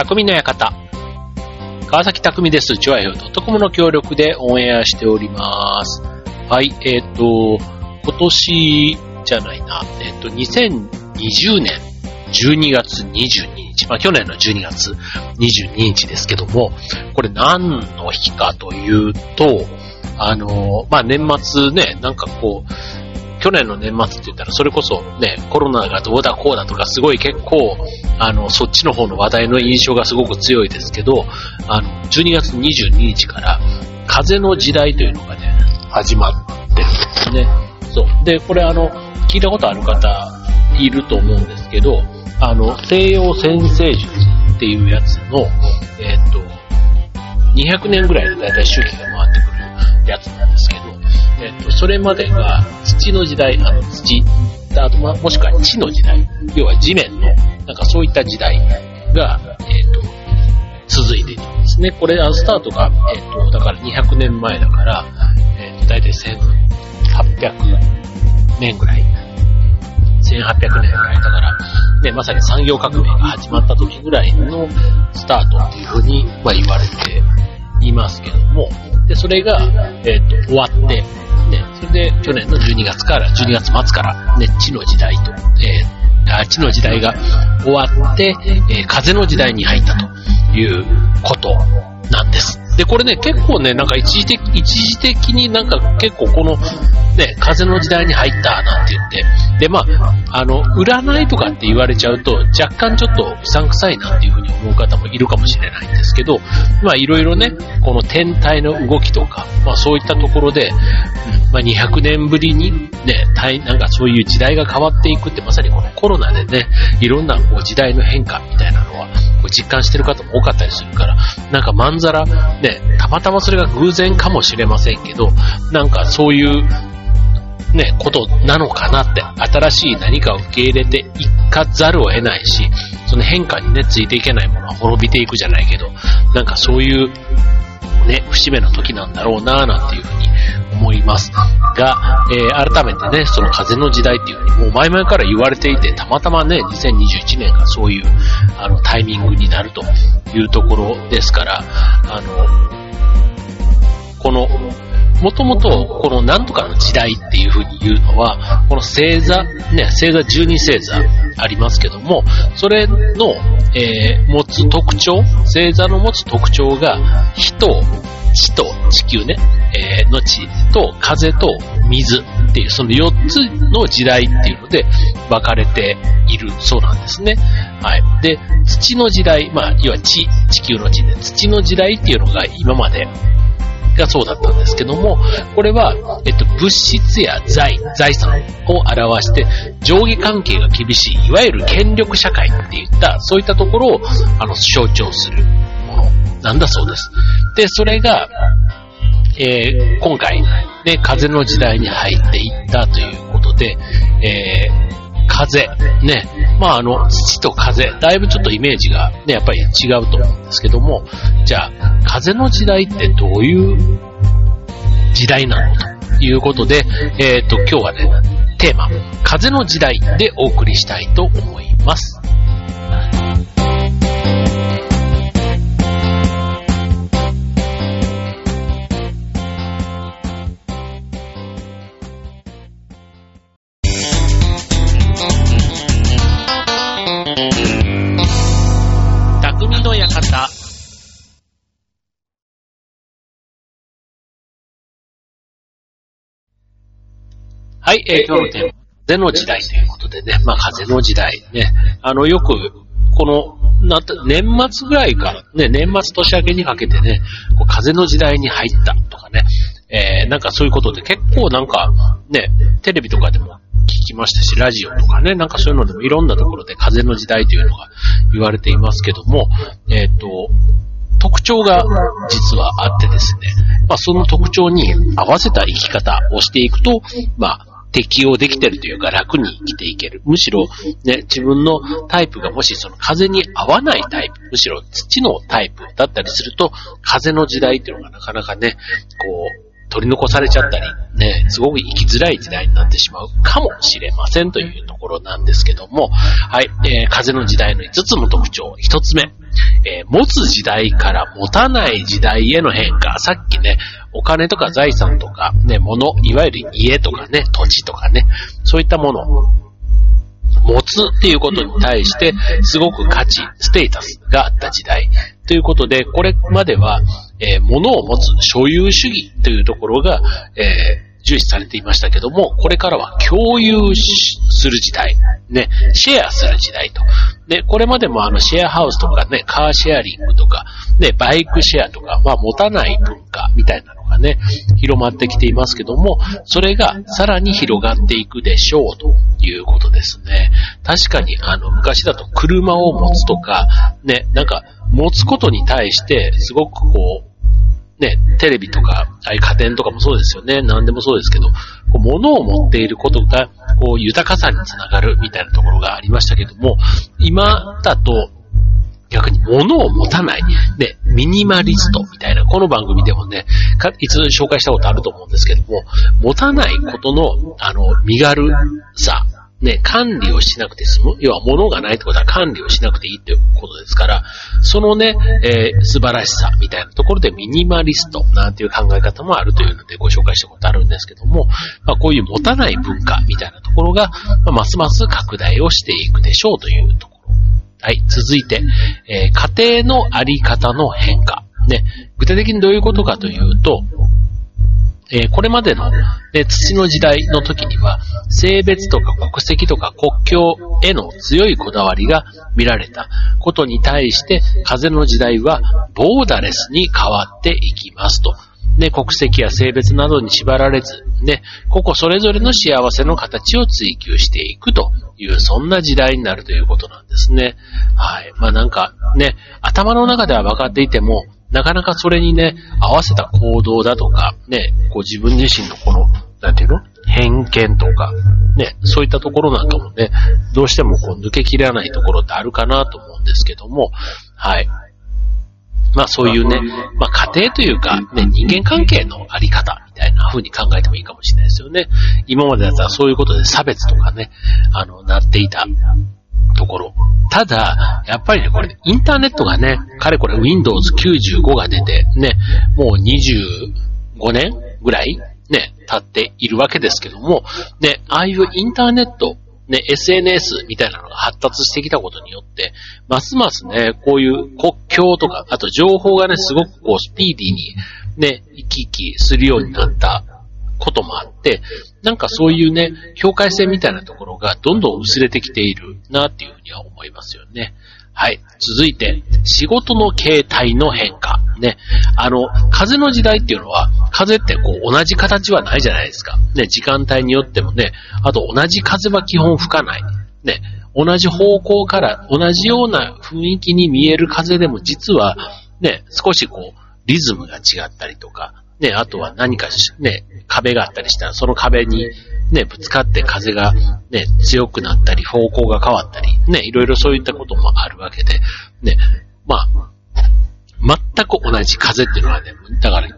匠の館。川崎匠です。チュアヘオドットコムの協力でオンエアしております。はい、えっ、と、今年じゃないな、えっ、と、2020年12月22日、まあ去年の12月22日ですけども、これ何の日かというと、あの、まあ年末ね、なんかこう、去年の年末って言ったら、それこそね、コロナがどうだこうだとか、すごい結構、あの、そっちの方の話題の印象がすごく強いですけど、あの、12月22日から、風の時代というのがね、始まってるんですね。そう。で、これあの、聞いたことある方いると思うんですけど、あの、西洋先生術っていうやつの、えっ、と、200年ぐらいでだいたい周期が回ってくるやつなんです、えっ、と、それまでが土の時代、あの土、あとまもしくは地の時代、要は地面の、なんかそういった時代が、えっ、と、続いているんですね。これ、あのスタートが、えっ、と、だから200年前だから、えっ、と、だいたい1800年ぐらい。1800年ぐらいだから、ね、まさに産業革命が始まった時ぐらいのスタートっていうふうに、まあ、言われていますけども、で、それが、えっ、と、終わって、それで去年の12月から、12月末から、ね、地の時代と、えー地の時代が終わって、えー風の時代に入ったということなんです。で、これね、結構ね、なんか一時的、一時的になんか結構この、ね、風の時代に入ったなんて言って、で、まあ、あの、占いとかって言われちゃうと、若干ちょっとうさんくさいなっていうふうに思う方もいるかもしれないんですけど、まあ、いろいろね、この天体の動きとか、まあ、そういったところで、まあ、200年ぶりにね、たいなんかそういう時代が変わっていくって、まさにこのコロナでね、いろんなこう時代の変化みたいなのは、実感してる方も多かったりするから、なんかまんざら、ね、たまたまそれが偶然かもしれませんけど、なんかそういう、ね、ことなのかなって、新しい何かを受け入れていかざるを得ないし、その変化にね、ついていけないものは滅びていくじゃないけど、なんかそういう、ね、節目の時なんだろうなぁなんていうふうに思います。が、えー改めてね、その風の時代っていうふうにもう前々から言われていて、たまたまね、2021年がそういう、あの、タイミングになるというところですから、あの、この、もともと、このなんとかの時代っていうふうに言うのは、この星座、ね、星座12星座ありますけども、それの、えー持つ特徴、星座の持つ特徴が、火と地と地球ね、えーの地と風と水っていう、その4つの時代っていうので分かれているそうなんですね。はい。で、土の時代、まあ、要は地、地球の地で、土の時代っていうのが今までがそうだったんですけども、これは、えっと、物質や財、財産を表して、上下関係が厳しい、いわゆる権力社会っていった、そういったところを、あの、象徴するものなんだそうです。で、それが、えー今回、ね、風の時代に入っていったということで、えー風、ね、まああの、土と風、だいぶちょっとイメージがね、やっぱり違うと思うんですけども、じゃあ、風の時代ってどういう時代なのということで、えっ、と、今日はね、テーマ、風の時代でお送りしたいと思います。はい、えー今日のテーマ、風の時代ということでね、まあ風の時代ね、あの、よく、この、な年末ぐらいから、ね、年末年明けにかけてね、こう風の時代に入ったとかね、えーなんかそういうことで結構なんか、ね、テレビとかでも聞きましたし、ラジオとかね、なんかそういうのでもいろんなところで風の時代というのが言われていますけども、えっ、と、特徴が実はあってですね、まあその特徴に合わせた生き方をしていくと、まあ適応できてるというか楽に生きていける。むしろね、自分のタイプがもしその風に合わないタイプ、むしろ土のタイプだったりすると、風の時代っていうのがなかなかね、こう、取り残されちゃったり、ね、すごく生きづらい時代になってしまうかもしれませんというところなんですけども、はい、えー風の時代の5つの特徴、1つ目。えー、持つ時代から持たない時代への変化。さっきね、お金とか財産とか、ね、物、いわゆる家とかね、土地とかね、そういったもの持つっていうことに対して、すごく価値、ステータスがあった時代。ということで、これまでは、えー、物を持つ所有主義というところが、えー重視されていましたけども、これからは共有する時代、ね、シェアする時代と。で、これまでもあのシェアハウスとかね、カーシェアリングとか、ね、バイクシェアとか、まあ持たない文化みたいながね、広まってきていますけども、それがさらに広がっていくでしょうということですね。確かにあの昔だと車を持つとか、ね、なんか持つことに対してすごくこう、ね、テレビとか、ああいう家電とかもそうですよね。何でもそうですけど、こう物を持っていることが、こう、豊かさにつながるみたいなところがありましたけども、今だと、逆に物を持たない、ね、ミニマリストみたいな、この番組でもね、いつ紹介したことあると思うんですけども、持たないことの、あの、身軽さ、ね、管理をしなくて済む。要は物がないってことは管理をしなくていいってことですから、そのね、えー、素晴らしさみたいなところでミニマリストなんていう考え方もあるというのでご紹介したことあるんですけども、まあ、こういう持たない文化みたいなところが、まあ、ますます拡大をしていくでしょうというと。はい、続いて、えー、家庭のあり方の変化。ね、具体的にどういうことかというと、えー、これまでの、ね、土の時代の時には、性別とか国籍とか国境への強いこだわりが見られたことに対して、風の時代はボーダレスに変わっていきますと。ね、国籍や性別などに縛られず、ね、個々それぞれの幸せの形を追求していくという、そんな時代になるということなんですね。はい。まあなんかね、頭の中では分かっていても、なかなかそれにね、合わせた行動だとか、ね、こう自分自身のこの、なんていうの？偏見とか、ね、そういったところなんかもね、どうしてもこう抜けきれないところってあるかなと思うんですけども、はい。まあそういうね、まあ家庭というか、ね、人間関係のあり方みたいな風に考えてもいいかもしれないですよね。今までだったらそういうことで差別とかね、あの、なっていたところ。ただ、やっぱりね、これ、インターネットがね、かれこれ Windows 95が出て、ね、もう25年ぐらいね、経っているわけですけども、ね、ああいうインターネット、ね、SNS みたいなのが発達してきたことによって、ますますね、こういう国境とか、あと情報がね、すごくこうスピーディーにね、行き来するようになったこともあって、なんかそういうね、境界線みたいなところがどんどん薄れてきているなっていうふうには思いますよね。はい。続いて、仕事の形態の変化。ね。あの、風の時代っていうのは、風ってこう同じ形はないじゃないですか。ね、時間帯によってもね、あと同じ風は基本吹かない。ね、同じ方向から同じような雰囲気に見える風でも実は、ね、少しこう、リズムが違ったりとか、ね、あとは何かね、壁があったりしたら、その壁にね、ぶつかって風がね、強くなったり、方向が変わったり、ね、いろいろそういったこともあけで、ね、まあ、全く同じ風っていうのはね、だから、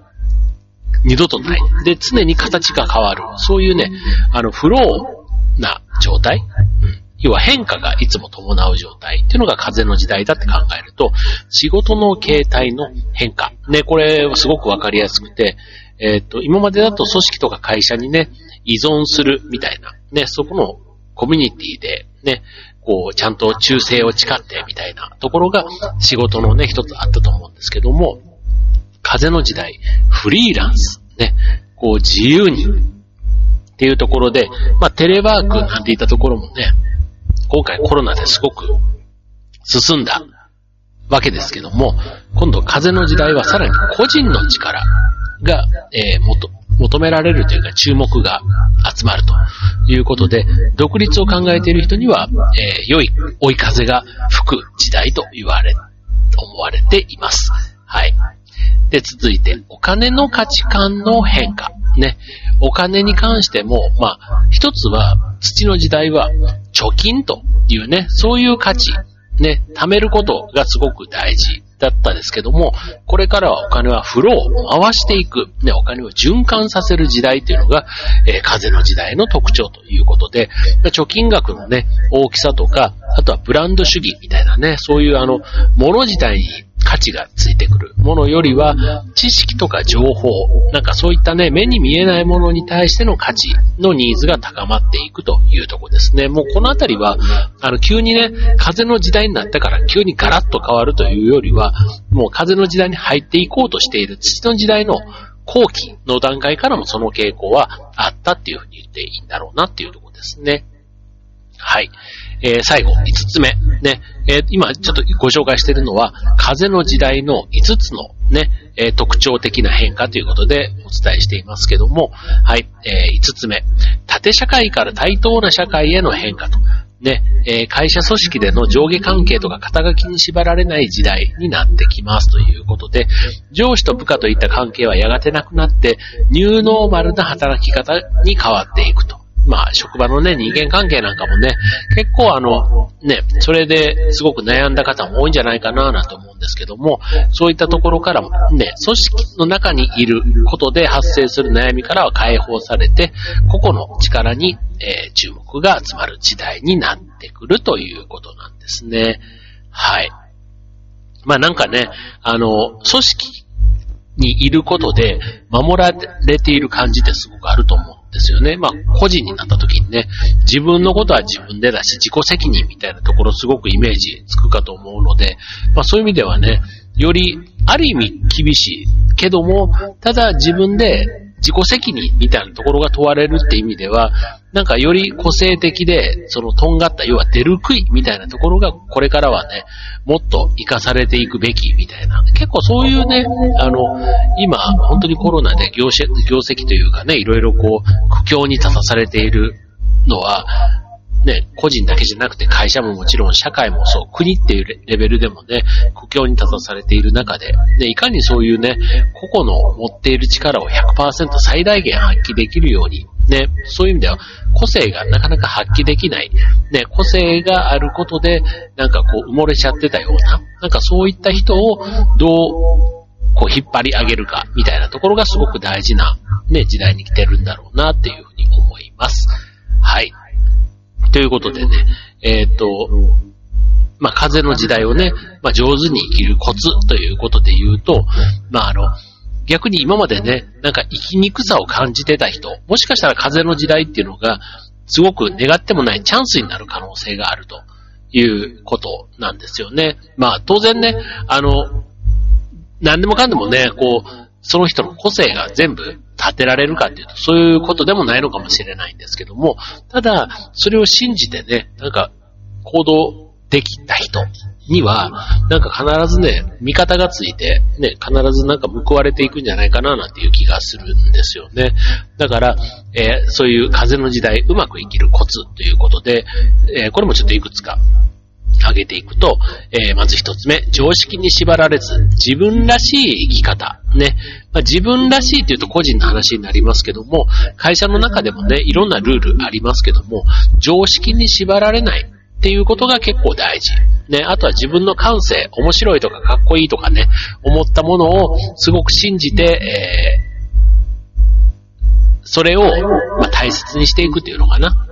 二度とない。で、常に形が変わる。そういうね、あの、フローな状態。うん。要は変化がいつも伴う状態っていうのが風の時代だって考えると、仕事の形態の変化。ね、これはすごくわかりやすくて、えっ、と、今までだと組織とか会社にね、依存するみたいな、ね、そこのコミュニティでね、こう、ちゃんと忠誠を誓ってみたいなところが仕事のね、一つあったと思うんですけども、風の時代、フリーランス、ね、こう自由にっていうところで、まあテレワークなんて言ったところもね、今回コロナですごく進んだわけですけども、今度風の時代はさらに個人の力が、えー、もっと、求められるというか注目が集まるということで、独立を考えている人には、えー、良い追い風が吹く時代と言われ、思われています。はい。で、続いて、お金の価値観の変化。ね。お金に関しても、まあ、一つは、土の時代は、貯金というね、そういう価値、ね、貯めることがすごく大事だったですけども、これからはお金はフローを回していく、ね、お金を循環させる時代というのが、えー、風の時代の特徴ということで、貯金額のね、大きさとか、あとはブランド主義みたいなね、そういうあの、もの自体に価値がついてくるものよりは、知識とか情報、なんかそういったね、目に見えないものに対しての価値のニーズが高まっていくというとこですね。もうこのあたりは、あの、急にね、風の時代になったから急にガラッと変わるというよりは、もう風の時代に入っていこうとしている土の時代の後期の段階からもその傾向はあったっていうふうに言っていいんだろうなっていうとこですね。はい。えー、最後、5つ目。ね、えー、今ちょっとご紹介しているのは、風の時代の5つのね、えー、特徴的な変化ということでお伝えしていますけども、はい、え5つ目。縦社会から対等な社会への変化と。ね、え会社組織での上下関係とか肩書きに縛られない時代になってきますということで、上司と部下といった関係はやがてなくなって、ニューノーマルな働き方に変わっていくと。まあ、職場のね、人間関係なんかもね、結構あの、ね、それですごく悩んだ方も多いんじゃないかななんて思うんですけども、そういったところからもね、組織の中にいることで発生する悩みからは解放されて、個々の力に、えー、注目が集まる時代になってくるということなんですね。はい。まあなんかね、あの、組織にいることで守られている感じってすごくあると思うですよね。まあ、個人になった時にね、自分のことは自分でだし、自己責任みたいなところすごくイメージつくかと思うので、まあそういう意味ではね、より、ある意味厳しいけども、ただ自分で自己責任みたいなところが問われるって意味では、なんかより個性的で、そのとんがった、要は出る杭みたいなところが、これからはね、もっと活かされていくべきみたいな。結構そういうね、あの、今、本当にコロナで業績業績というかね、いろいろこう、苦境に立たされているのは、ね、個人だけじゃなくて会社ももちろん社会もそう、国っていうレベルでもね、苦境に立たされている中で、ね、いかにそういうね、個々の持っている力を100%最大限発揮できるように、ね、そういう意味では個性がなかなか発揮できない、ね、個性があることで、なんかこう埋もれちゃってたような、なんかそういった人をどうこう引っ張り上げるかみたいなところがすごく大事な、ね、時代に来てるんだろうなっていうふうに思います。はい。ということでね、えっ、と、まあ、風の時代をね、まあ、上手に生きるコツということで言うと、まあ、あの、逆に今までね、なんか生きにくさを感じてた人、もしかしたら風の時代っていうのが、すごく願ってもないチャンスになる可能性があるということなんですよね。まあ当然ね、あの、何でもかんでもね、こう、その人の個性が全部立てられるかっていうと、そういうことでもないのかもしれないんですけども、ただ、それを信じてね、なんか、行動できた人には、なんか必ずね、味方がついて、ね、必ずなんか報われていくんじゃないかななんていう気がするんですよね。だから、えー、そういう風の時代、うまく生きるコツということで、えー、これもちょっといくつか挙げていくと、えー、まず一つ目、常識に縛られず、自分らしい生き方。ね。まあ、自分らしいっていうと個人の話になりますけども、会社の中でもね、いろんなルールありますけども、常識に縛られないっていうことが結構大事。ね、あとは自分の感性、面白いとかかっこいいとかね、思ったものをすごく信じて、えーそれを、まあ、大切にしていくっていうのかな。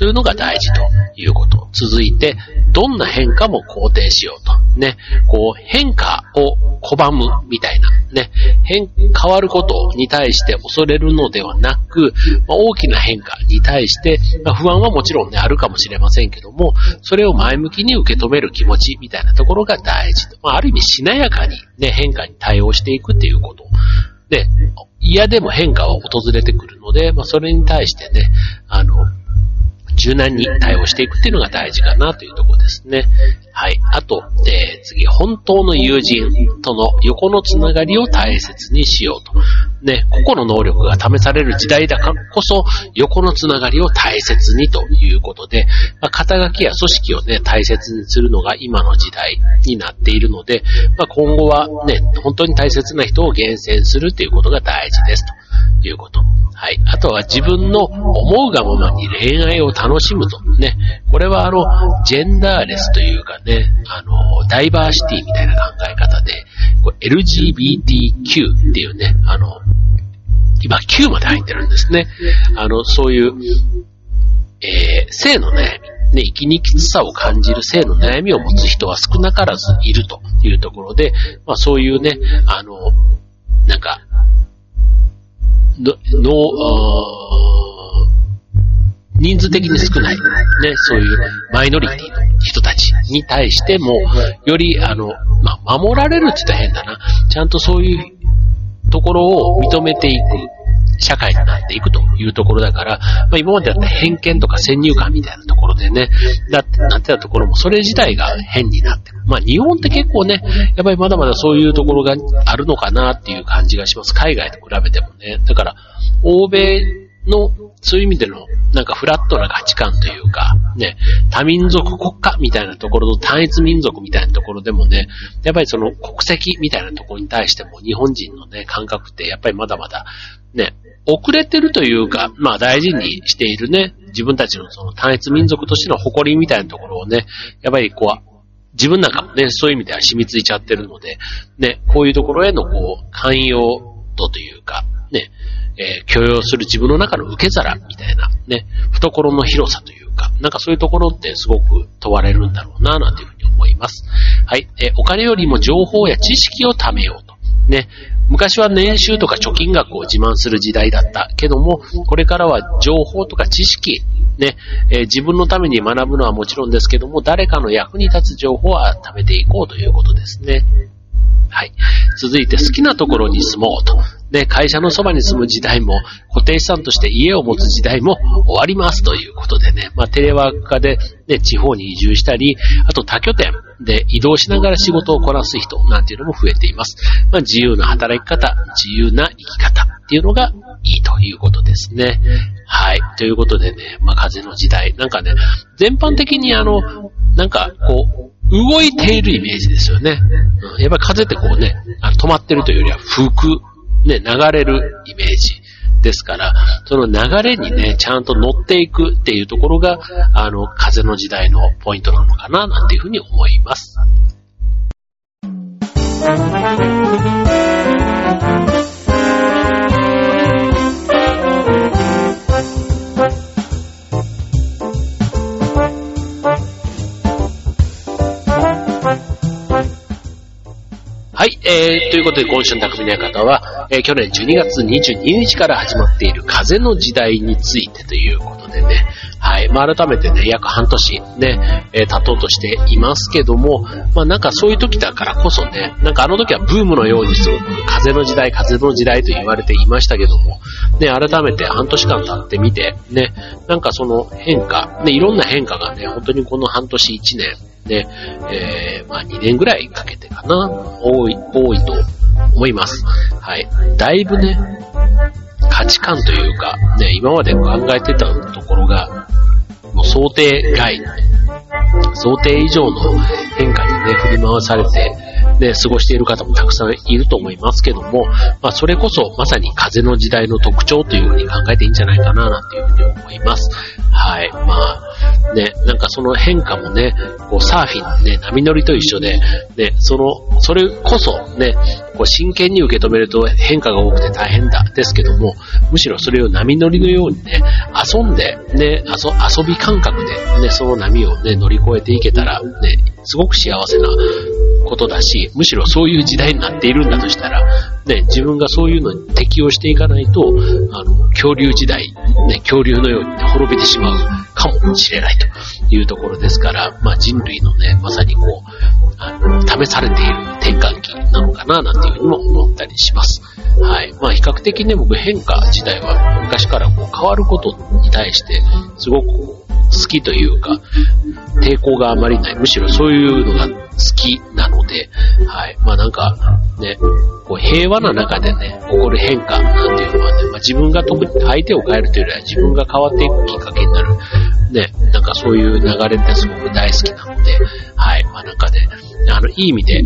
そういうのが大事ということ。続いて、どんな変化も肯定しようと。ね。こう、変化を拒むみたいな。ね。変、変わることに対して恐れるのではなく、まあ、大きな変化に対して、まあ、不安はもちろんね、あるかもしれませんけども、それを前向きに受け止める気持ちみたいなところが大事と。まあ、ある意味しなやかにね、変化に対応していくっていうこと。で、嫌でも変化は訪れてくるので、まあ、それに対してね、あの、柔軟に対応していくっていうのが大事かなというところですね。はい。あと、えー、次、本当の友人との横のつながりを大切にしようと。ね、個々の能力が試される時代だからこそ、横のつながりを大切にということで、まあ、肩書きや組織をね、大切にするのが今の時代になっているので、まあ、今後はね、本当に大切な人を厳選するということが大事ですと。いうこと。はい。あとは自分の思うがままに恋愛を楽しむと。ね。これはあの、ジェンダーレスというかね、あの、ダイバーシティみたいな考え方で、LGBTQ っていうね、あの、今 Q まで入ってるんですね。あの、そういう、えー、性の悩み。ね、生きにきつさを感じる性の悩みを持つ人は少なからずいるというところで、まあそういうね、あの、なんか、の、人数的に少ない、ね、そういうマイノリティの人たちに対しても、より、あの、まあ、守られるって言ったら変だな。ちゃんとそういうところを認めていく社会になっていくというところだから、まあ、今までだった偏見とか先入観みたいなところでね、だってなってたところもそれ自体が変になって。まあ日本って結構ね、やっぱりまだまだそういうところがあるのかなっていう感じがします。海外と比べてもね。だから、欧米の、そういう意味での、なんかフラットな価値観というか、ね、多民族国家みたいなところと単一民族みたいなところでもね、やっぱりその国籍みたいなところに対しても日本人のね、感覚ってやっぱりまだまだ、ね、遅れてるというか、まあ大事にしているね、自分たちのその単一民族としての誇りみたいなところをね、やっぱりこう、自分なんかもね、そういう意味では染みついちゃってるので、ね、こういうところへのこう、寛容度というか、ね、えー、許容する自分の中の受け皿みたいな、ね、懐の広さというか、なんかそういうところってすごく問われるんだろうな、なんていうふうに思います。はい、えー、お金よりも情報や知識を貯めようと。ね、昔は年収とか貯金額を自慢する時代だったけども、これからは情報とか知識、ね、えー、自分のために学ぶのはもちろんですけども、誰かの役に立つ情報は貯めていこうということですね。はい。続いて好きなところに住もうと。ね、会社のそばに住む時代も、固定資産として家を持つ時代も終わりますということでね、まあ、テレワーク化で、ね、地方に移住したり、あと多拠点で移動しながら仕事をこなす人なんていうのも増えています。まあ、自由な働き方、自由な生き方っていうのがいいということですね。はい。ということでね、まあ、風の時代。なんかね、全般的にあの、なんか、こう、動いているイメージですよね。うん、やっぱり風ってこうね、あの止まってるというよりは吹く、ね、流れるイメージですから、その流れにね、ちゃんと乗っていくっていうところが、あの、風の時代のポイントなのかな、なんていうふうに思います。はい、えー、ということで今週の匠の館は、えー、去年12月22日から始まっている風の時代についてということでね、はい、まあ、改めてね、約半年ね、えー、経とうとしていますけども、まあ、なんかそういう時だからこそね、なんかあの時はブームのようにすごく風の時代、風の時代と言われていましたけども、ね、改めて半年間経ってみて、ね、なんかその変化、ね、いろんな変化がね、本当にこの半年1年、で、えー、まあ2年ぐらいかけてかな、多い、多いと思います。はい。だいぶね、価値観というか、ね、今まで考えてたところが、もう想定外、想定以上の変化にね、振り回されて、ね、過ごしている方もたくさんいると思いますけども、まあ、それこそまさに風の時代の特徴というふうに考えていいんじゃないかな、なんていうふうに思います。はい。まあ、ね、なんかその変化もね、こうサーフィン、ね、波乗りと一緒で、ね、その、それこそね、こう真剣に受け止めると変化が多くて大変だ、ですけども、むしろそれを波乗りのようにね、遊んで、ね、遊び感覚で、ね、その波をね、乗り越えていけたら、ね、すごく幸せなことだし、むしろそういう時代になっているんだとしたら、ね、自分がそういうのに適応していかないと、あの、恐竜時代、ね、恐竜のように、ね、滅びてしまうかもしれないというところですから、まあ人類のね、まさにこう、あの、試されている転換期なのかな、なんていうふうにも思ったりします。はい。まあ比較的ね、僕変化自体は昔からこう変わることに対して、すごく好きというか、抵抗があまりない。むしろそういうのが好きなで、はい。まあなんか、ね、こう平和な中でね、起こる変化なんていうのはね、まあ、自分が特に相手を変えるというよりは自分が変わっていくきっかけになる、ね、なんかそういう流れってすごく大好きなので、はい。まあなんかね、あの、いい意味で、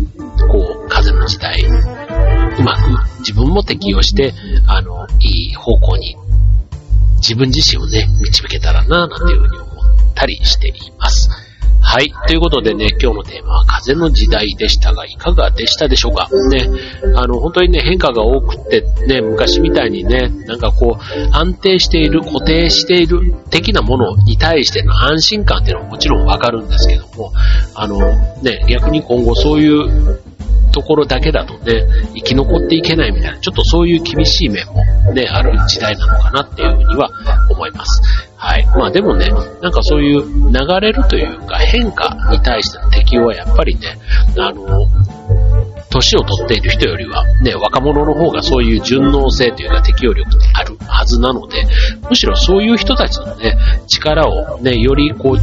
こう、風の時代、うまく自分も適用して、あの、いい方向に自分自身をね、導けたらな、なんていうふうに思ったりしています。はい。ということでね、今日のテーマは風の時代でしたが、いかがでしたでしょうか？ね。あの、本当にね、変化が多くってね、昔みたいにね、なんかこう、安定している、固定している的なものに対しての安心感っていうのはもちろんわかるんですけども、あの、ね、逆に今後そういうところだけだとね、生き残っていけないみたいな、ちょっとそういう厳しい面もね、ある時代なのかなっていうふうには思います。はい。まあでもね、なんかそういう流れるというか変化に対しての適応はやっぱりね、あの、年を取っている人よりは、ね、若者の方がそういう順応性というか適応力ってあるはずなので、むしろそういう人たちのね、力をね、よりこう、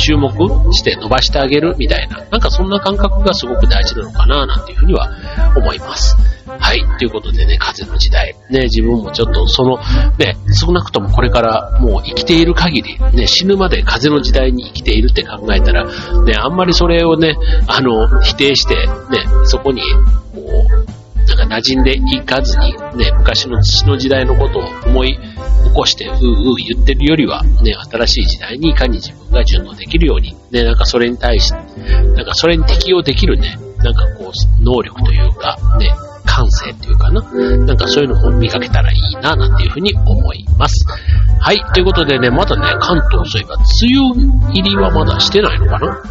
注目して伸ばしてあげるみたいな、なんかそんな感覚がすごく大事なのかな、なんていうふうには思います。はい。ということでね、風の時代。ね、自分もちょっとその、ね、少なくともこれからもう生きている限り、ね、死ぬまで風の時代に生きているって考えたら、ね、あんまりそれをね、あの、否定して、ね、そこに、馴染んでいかずに、ね、昔の父の時代のことを思い起こして、ううう言ってるよりは、ね、新しい時代にいかに自分が順応できるように、ね、なんかそれに対して、なんかそれに適応できるね、なんかこう、能力というか、ね、感性っていうかな。なんかそういうのを見かけたらいいな、なんていうふうに思います。はい。ということでね、まだね、関東そういえば、梅雨入りはまだしてないのかな？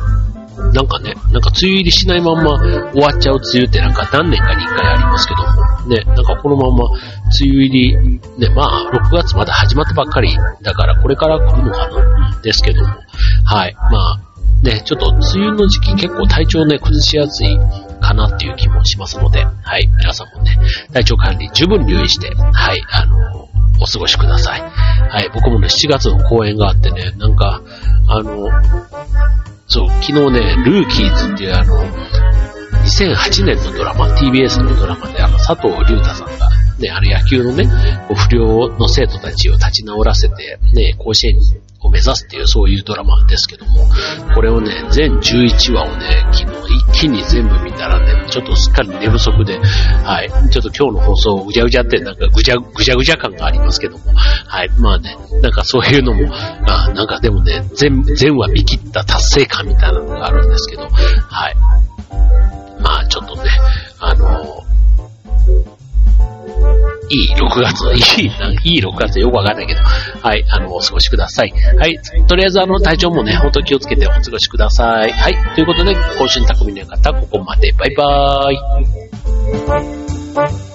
なんかね、なんか梅雨入りしないまんま終わっちゃう梅雨ってなんか何年かに一回ありますけども、ね、なんかこのまま梅雨入り、ね、まあ6月まだ始まったばっかりだからこれから来るのかな、ですけども、はい、まあね、ちょっと梅雨の時期結構体調ね、崩しやすいかなっていう気もしますので、はい、皆さんもね、体調管理十分留意して、はい、あの、お過ごしください。はい、僕もね、7月の公演があってね、なんか、あの、そう、昨日ね、ルーキーズっていうあの、2008年のドラマ、TBS のドラマで、あの、佐藤隆太さんが、ね、あの野球のね、不良の生徒たちを立ち直らせて、ね、甲子園にを目指すっていうそういうドラマですけども、これをね、全11話をね、昨日一気に全部見たらね、ちょっとすっかり寝不足で、はい、ちょっと今日の放送ぐちゃぐちゃってなんかぐちゃぐちゃぐちゃ感がありますけども、はい、まあね、なんかそういうのも、あなんかでもね、全、全話見切った達成感みたいなのがあるんですけど、はい。まあちょっとね、あのいい6月、いい、いい6月よくわかんないけど、はい、あの、お過ごしください。はい、とりあえずあの、体調もね、ほんと気をつけてお過ごしください。はい、ということで、今週の匠の方、ここまで。バイバーイ。